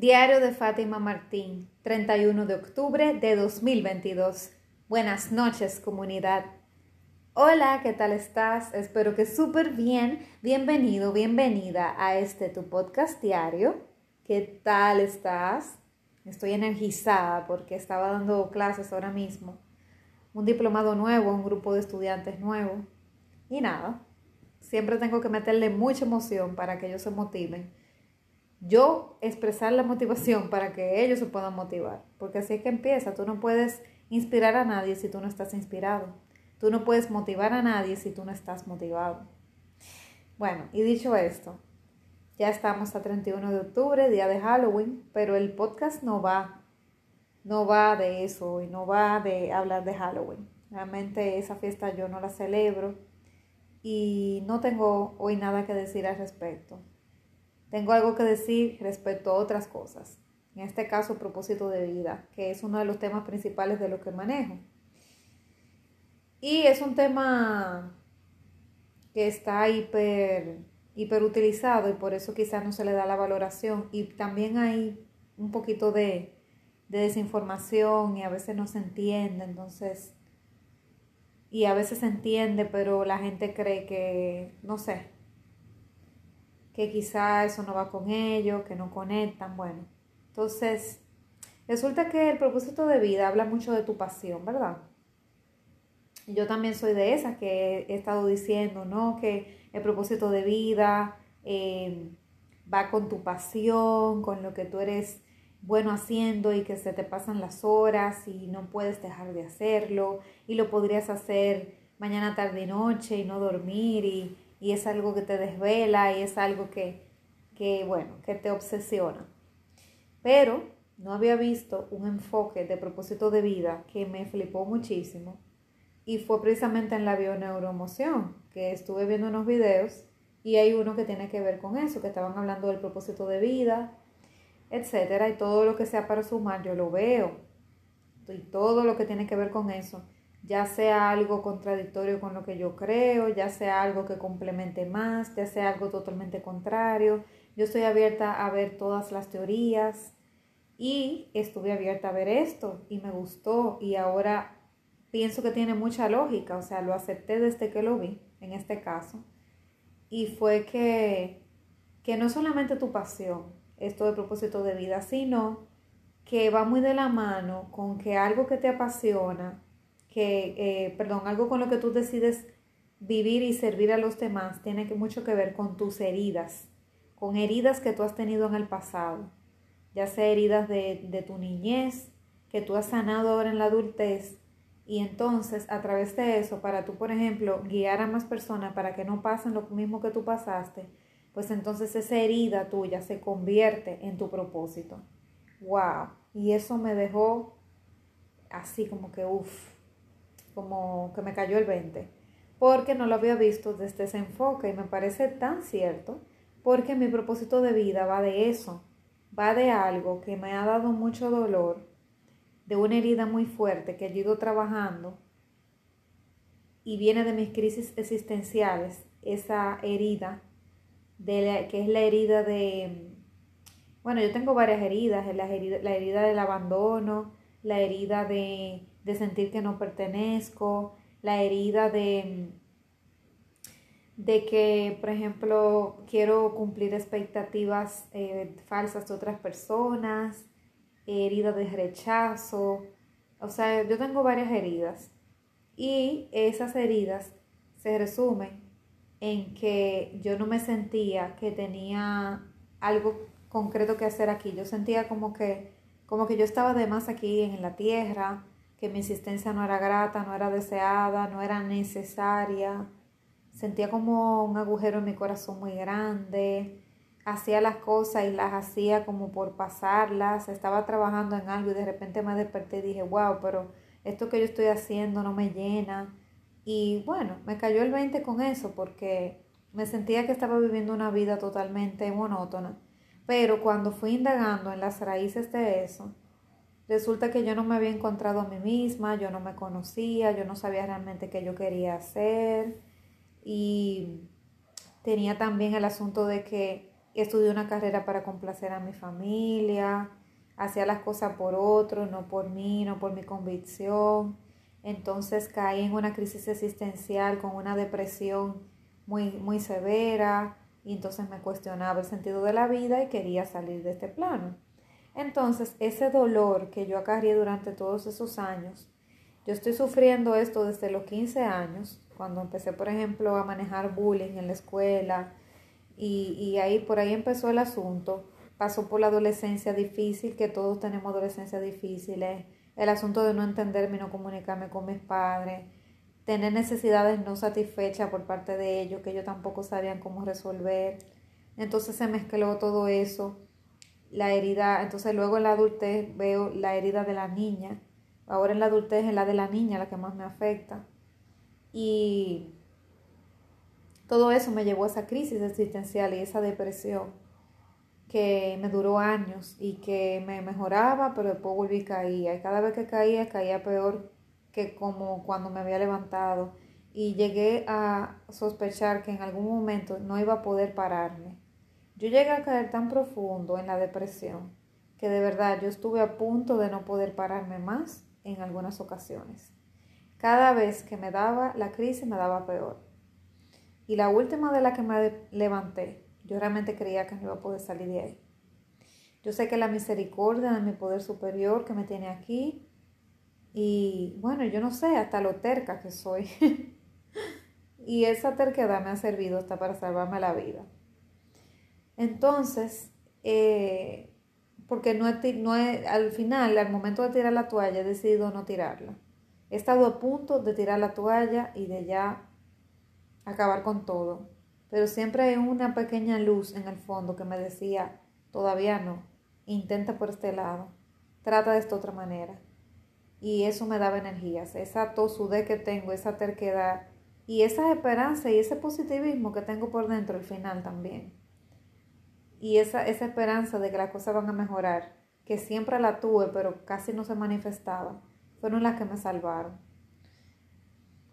Diario de Fátima Martín, 31 de octubre de 2022. Buenas noches, comunidad. Hola, ¿qué tal estás? Espero que súper bien. Bienvenido, bienvenida a este tu podcast diario. ¿Qué tal estás? Estoy energizada porque estaba dando clases ahora mismo. Un diplomado nuevo, un grupo de estudiantes nuevo. Y nada, siempre tengo que meterle mucha emoción para que ellos se motiven yo expresar la motivación para que ellos se puedan motivar, porque así es que empieza, tú no puedes inspirar a nadie si tú no estás inspirado, tú no puedes motivar a nadie si tú no estás motivado. Bueno, y dicho esto, ya estamos a 31 de octubre, día de Halloween, pero el podcast no va, no va de eso y no va de hablar de Halloween. Realmente esa fiesta yo no la celebro y no tengo hoy nada que decir al respecto tengo algo que decir respecto a otras cosas. En este caso, propósito de vida, que es uno de los temas principales de lo que manejo. Y es un tema que está hiper, hiper utilizado y por eso quizás no se le da la valoración. Y también hay un poquito de, de desinformación y a veces no se entiende, entonces, y a veces se entiende, pero la gente cree que, no sé, que quizá eso no va con ellos, que no conectan, bueno. Entonces, resulta que el propósito de vida habla mucho de tu pasión, ¿verdad? Yo también soy de esas que he estado diciendo, ¿no? Que el propósito de vida eh, va con tu pasión, con lo que tú eres bueno haciendo y que se te pasan las horas y no puedes dejar de hacerlo y lo podrías hacer mañana, tarde y noche y no dormir y y es algo que te desvela y es algo que, que, bueno, que te obsesiona. Pero no había visto un enfoque de propósito de vida que me flipó muchísimo y fue precisamente en la bioneuroemoción, que estuve viendo unos videos y hay uno que tiene que ver con eso, que estaban hablando del propósito de vida, etcétera, y todo lo que sea para sumar, yo lo veo, y todo lo que tiene que ver con eso ya sea algo contradictorio con lo que yo creo, ya sea algo que complemente más, ya sea algo totalmente contrario. Yo estoy abierta a ver todas las teorías y estuve abierta a ver esto y me gustó y ahora pienso que tiene mucha lógica, o sea, lo acepté desde que lo vi, en este caso. Y fue que, que no solamente tu pasión, esto de propósito de vida, sino que va muy de la mano con que algo que te apasiona, que, eh, perdón, algo con lo que tú decides vivir y servir a los demás tiene que, mucho que ver con tus heridas, con heridas que tú has tenido en el pasado, ya sea heridas de, de tu niñez, que tú has sanado ahora en la adultez, y entonces a través de eso, para tú, por ejemplo, guiar a más personas para que no pasen lo mismo que tú pasaste, pues entonces esa herida tuya se convierte en tu propósito. ¡Wow! Y eso me dejó así como que, uff, como que me cayó el 20, porque no lo había visto desde ese enfoque y me parece tan cierto, porque mi propósito de vida va de eso, va de algo que me ha dado mucho dolor, de una herida muy fuerte que he ido trabajando y viene de mis crisis existenciales, esa herida, de que es la herida de, bueno, yo tengo varias heridas, la herida, la herida del abandono, la herida de de sentir que no pertenezco, la herida de, de que, por ejemplo, quiero cumplir expectativas eh, falsas de otras personas, herida de rechazo, o sea, yo tengo varias heridas y esas heridas se resumen en que yo no me sentía que tenía algo concreto que hacer aquí, yo sentía como que como que yo estaba de más aquí en la tierra, que mi existencia no era grata, no era deseada, no era necesaria. Sentía como un agujero en mi corazón muy grande. Hacía las cosas y las hacía como por pasarlas. Estaba trabajando en algo y de repente me desperté y dije, wow, pero esto que yo estoy haciendo no me llena. Y bueno, me cayó el 20 con eso porque me sentía que estaba viviendo una vida totalmente monótona. Pero cuando fui indagando en las raíces de eso, Resulta que yo no me había encontrado a mí misma, yo no me conocía, yo no sabía realmente qué yo quería hacer y tenía también el asunto de que estudié una carrera para complacer a mi familia, hacía las cosas por otro, no por mí, no por mi convicción. Entonces caí en una crisis existencial con una depresión muy, muy severa y entonces me cuestionaba el sentido de la vida y quería salir de este plano. Entonces ese dolor que yo acarrié durante todos esos años, yo estoy sufriendo esto desde los 15 años, cuando empecé, por ejemplo, a manejar bullying en la escuela y, y ahí por ahí empezó el asunto. Pasó por la adolescencia difícil, que todos tenemos adolescencia difíciles, el asunto de no entenderme y no comunicarme con mis padres, tener necesidades no satisfechas por parte de ellos que ellos tampoco sabían cómo resolver. Entonces se mezcló todo eso, la herida, entonces luego en la adultez veo la herida de la niña, ahora en la adultez es la de la niña la que más me afecta. Y todo eso me llevó a esa crisis existencial y esa depresión que me duró años y que me mejoraba, pero después volví y caía. Y cada vez que caía, caía peor que como cuando me había levantado. Y llegué a sospechar que en algún momento no iba a poder pararme. Yo llegué a caer tan profundo en la depresión que de verdad yo estuve a punto de no poder pararme más en algunas ocasiones. Cada vez que me daba la crisis me daba peor. Y la última de la que me levanté, yo realmente creía que no iba a poder salir de ahí. Yo sé que la misericordia de mi poder superior que me tiene aquí, y bueno, yo no sé hasta lo terca que soy. y esa terquedad me ha servido hasta para salvarme la vida. Entonces, eh, porque no, no al final, al momento de tirar la toalla, he decidido no tirarla. He estado a punto de tirar la toalla y de ya acabar con todo. Pero siempre hay una pequeña luz en el fondo que me decía, todavía no, intenta por este lado, trata de esta otra manera. Y eso me daba energías, esa tosudez que tengo, esa terquedad y esa esperanza y ese positivismo que tengo por dentro al final también. Y esa, esa esperanza de que las cosas van a mejorar, que siempre la tuve pero casi no se manifestaba fueron las que me salvaron.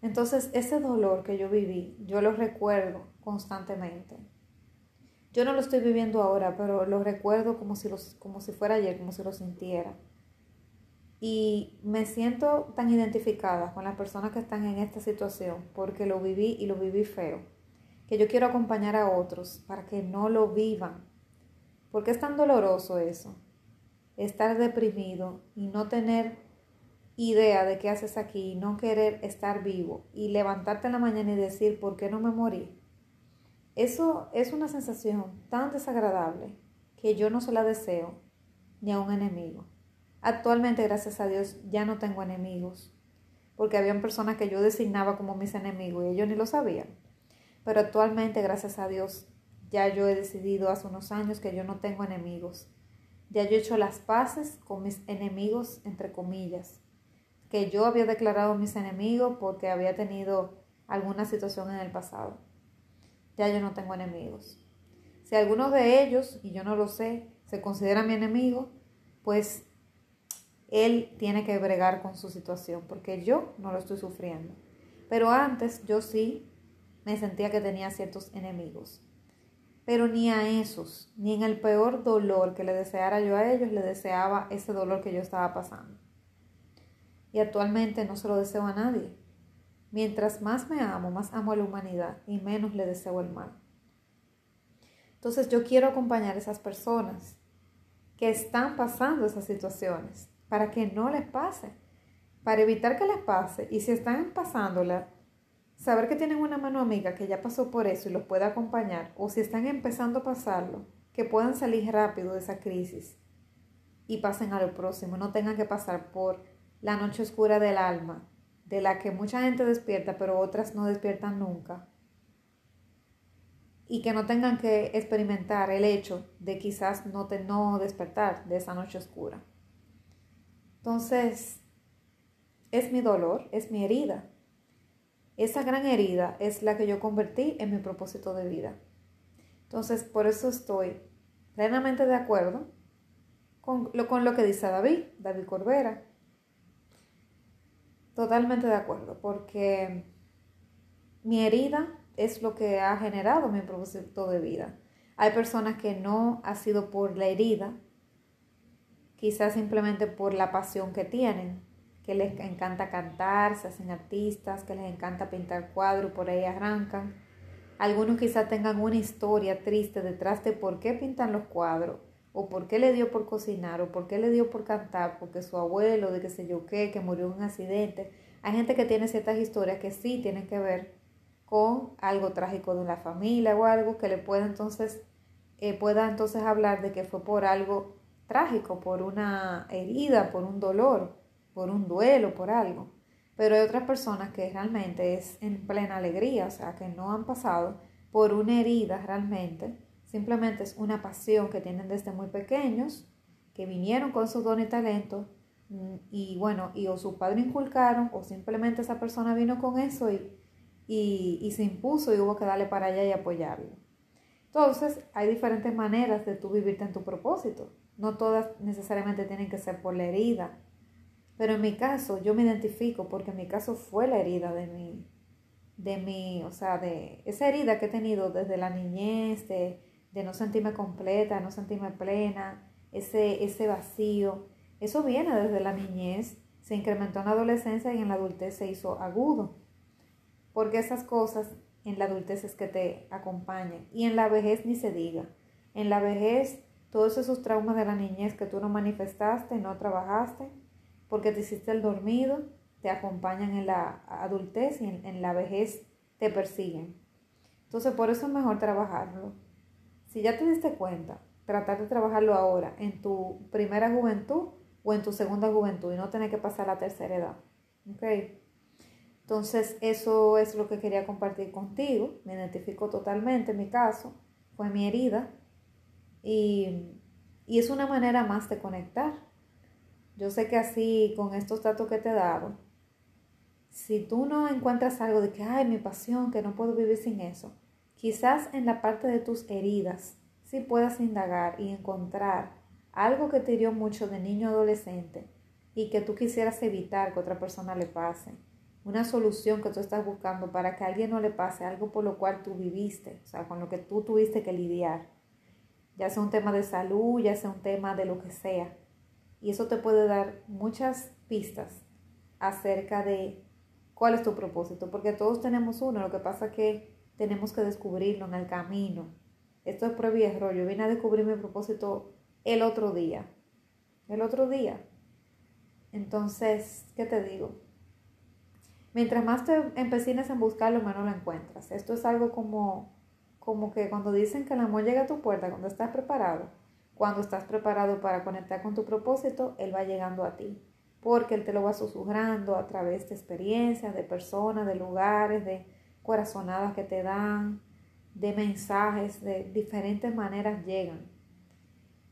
Entonces, ese dolor que yo viví, yo lo recuerdo constantemente. Yo no lo estoy viviendo ahora, pero lo recuerdo como si, como si fuera ayer, como si lo sintiera. Y me siento tan identificada con las personas que están en esta situación, porque lo viví y lo viví feo, que yo quiero acompañar a otros para que no lo vivan. Porque es tan doloroso eso, estar deprimido y no tener idea de qué haces aquí, no querer estar vivo y levantarte en la mañana y decir, ¿por qué no me morí? Eso es una sensación tan desagradable que yo no se la deseo ni a un enemigo. Actualmente, gracias a Dios, ya no tengo enemigos, porque habían personas que yo designaba como mis enemigos y ellos ni lo sabían. Pero actualmente, gracias a Dios, ya yo he decidido hace unos años que yo no tengo enemigos. Ya yo he hecho las paces con mis enemigos, entre comillas que yo había declarado mis enemigos porque había tenido alguna situación en el pasado. Ya yo no tengo enemigos. Si alguno de ellos, y yo no lo sé, se considera mi enemigo, pues él tiene que bregar con su situación, porque yo no lo estoy sufriendo. Pero antes yo sí me sentía que tenía ciertos enemigos. Pero ni a esos, ni en el peor dolor que le deseara yo a ellos, le deseaba ese dolor que yo estaba pasando y actualmente no se lo deseo a nadie. Mientras más me amo, más amo a la humanidad y menos le deseo el mal. Entonces yo quiero acompañar a esas personas que están pasando esas situaciones para que no les pase, para evitar que les pase y si están pasándola, saber que tienen una mano amiga que ya pasó por eso y los puede acompañar o si están empezando a pasarlo, que puedan salir rápido de esa crisis y pasen a lo próximo, no tengan que pasar por la noche oscura del alma, de la que mucha gente despierta, pero otras no despiertan nunca. Y que no tengan que experimentar el hecho de quizás no, te, no despertar de esa noche oscura. Entonces, es mi dolor, es mi herida. Esa gran herida es la que yo convertí en mi propósito de vida. Entonces, por eso estoy plenamente de acuerdo con lo, con lo que dice David, David Corbera, Totalmente de acuerdo, porque mi herida es lo que ha generado mi propósito de vida. Hay personas que no ha sido por la herida, quizás simplemente por la pasión que tienen, que les encanta cantar, se hacen artistas, que les encanta pintar cuadros, por ahí arrancan. Algunos quizás tengan una historia triste detrás de por qué pintan los cuadros, o por qué le dio por cocinar, o por qué le dio por cantar, porque su abuelo, de qué sé yo qué, que murió en un accidente. Hay gente que tiene ciertas historias que sí tienen que ver con algo trágico de una familia o algo que le pueda entonces, eh, pueda entonces hablar de que fue por algo trágico, por una herida, por un dolor, por un duelo, por algo. Pero hay otras personas que realmente es en plena alegría, o sea, que no han pasado por una herida realmente, simplemente es una pasión que tienen desde muy pequeños, que vinieron con su don y talento, mm, y bueno, y o sus padres inculcaron, o simplemente esa persona vino con eso y, y, y se impuso y hubo que darle para allá y apoyarlo. Entonces, hay diferentes maneras de tú vivirte en tu propósito. No todas necesariamente tienen que ser por la herida. Pero en mi caso, yo me identifico porque en mi caso fue la herida de mi, de mi, o sea, de esa herida que he tenido desde la niñez, de, de no sentirme completa, no sentirme plena, ese, ese vacío. Eso viene desde la niñez, se incrementó en la adolescencia y en la adultez se hizo agudo. Porque esas cosas en la adultez es que te acompañan. Y en la vejez ni se diga. En la vejez todos esos traumas de la niñez que tú no manifestaste, no trabajaste, porque te hiciste el dormido, te acompañan en la adultez y en, la vejez te persiguen. Entonces, por eso es mejor trabajarlo. Si ya te diste cuenta, tratar de trabajarlo ahora, en tu primera juventud o en tu segunda juventud, y no tener que pasar a la tercera edad. ¿Ok? Entonces, eso es lo que quería compartir contigo. Me identifico totalmente, en mi caso, fue mi herida y, es una manera más de conectar. Yo sé que así, con estos datos que te he dado, si tú no encuentras algo de que, ay, mi pasión, que no puedo vivir sin eso, quizás en la parte de tus heridas sí puedas indagar y encontrar algo que te hirió mucho de niño adolescente y que tú quisieras evitar que otra persona le pase. Una solución que tú estás buscando para que a alguien no le pase algo por lo cual tú viviste, o sea, con lo que tú tuviste que lidiar ya sea un tema de salud, ya sea un tema de lo que sea. Y eso te puede dar muchas pistas acerca de cuál es tu propósito, porque todos tenemos uno, lo que pasa es que tenemos que descubrirlo en el camino. Esto es prueba y error. Yo vine a descubrir mi propósito el otro día. El otro día. Entonces, ¿qué te digo? Mientras más te empecines en buscarlo, menos lo encuentras. Esto es algo como como que cuando dicen que el amor llega a tu puerta, cuando estás preparado, cuando estás preparado para conectar con tu propósito, Él va llegando a ti, porque Él te lo va susurrando a través de experiencias, de personas, de lugares, de corazonadas que te dan, de mensajes, de diferentes maneras llegan.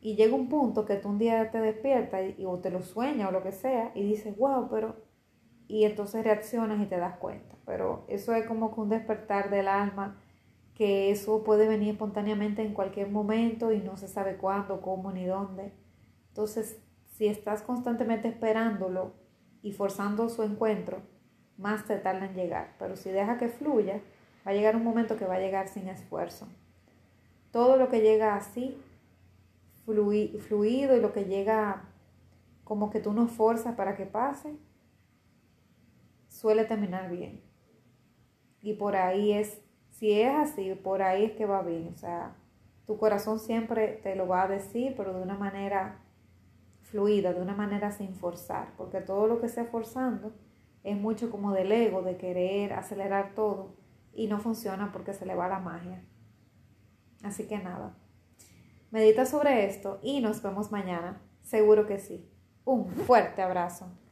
Y llega un punto que tú un día te despiertas y, o te lo sueñas o lo que sea y dices, wow, pero... Y entonces reaccionas y te das cuenta. Pero eso es como que un despertar del alma que eso puede venir espontáneamente en cualquier momento y no se sabe cuándo, cómo ni dónde. Entonces, si estás constantemente esperándolo y forzando su encuentro, más te tarda en llegar. Pero si deja que fluya, va a llegar un momento que va a llegar sin esfuerzo. Todo lo que llega así, fluido y lo que llega como que tú no forzas para que pase, suele terminar bien. Y por ahí es si es así, por ahí es que va bien. O sea, tu corazón siempre te lo va a decir, pero de una manera fluida, de una manera sin forzar, porque todo lo que sea forzando es mucho como del ego, de querer acelerar todo y no funciona porque se le va la magia. Así que nada, medita sobre esto y nos vemos mañana, seguro que sí. Un fuerte abrazo.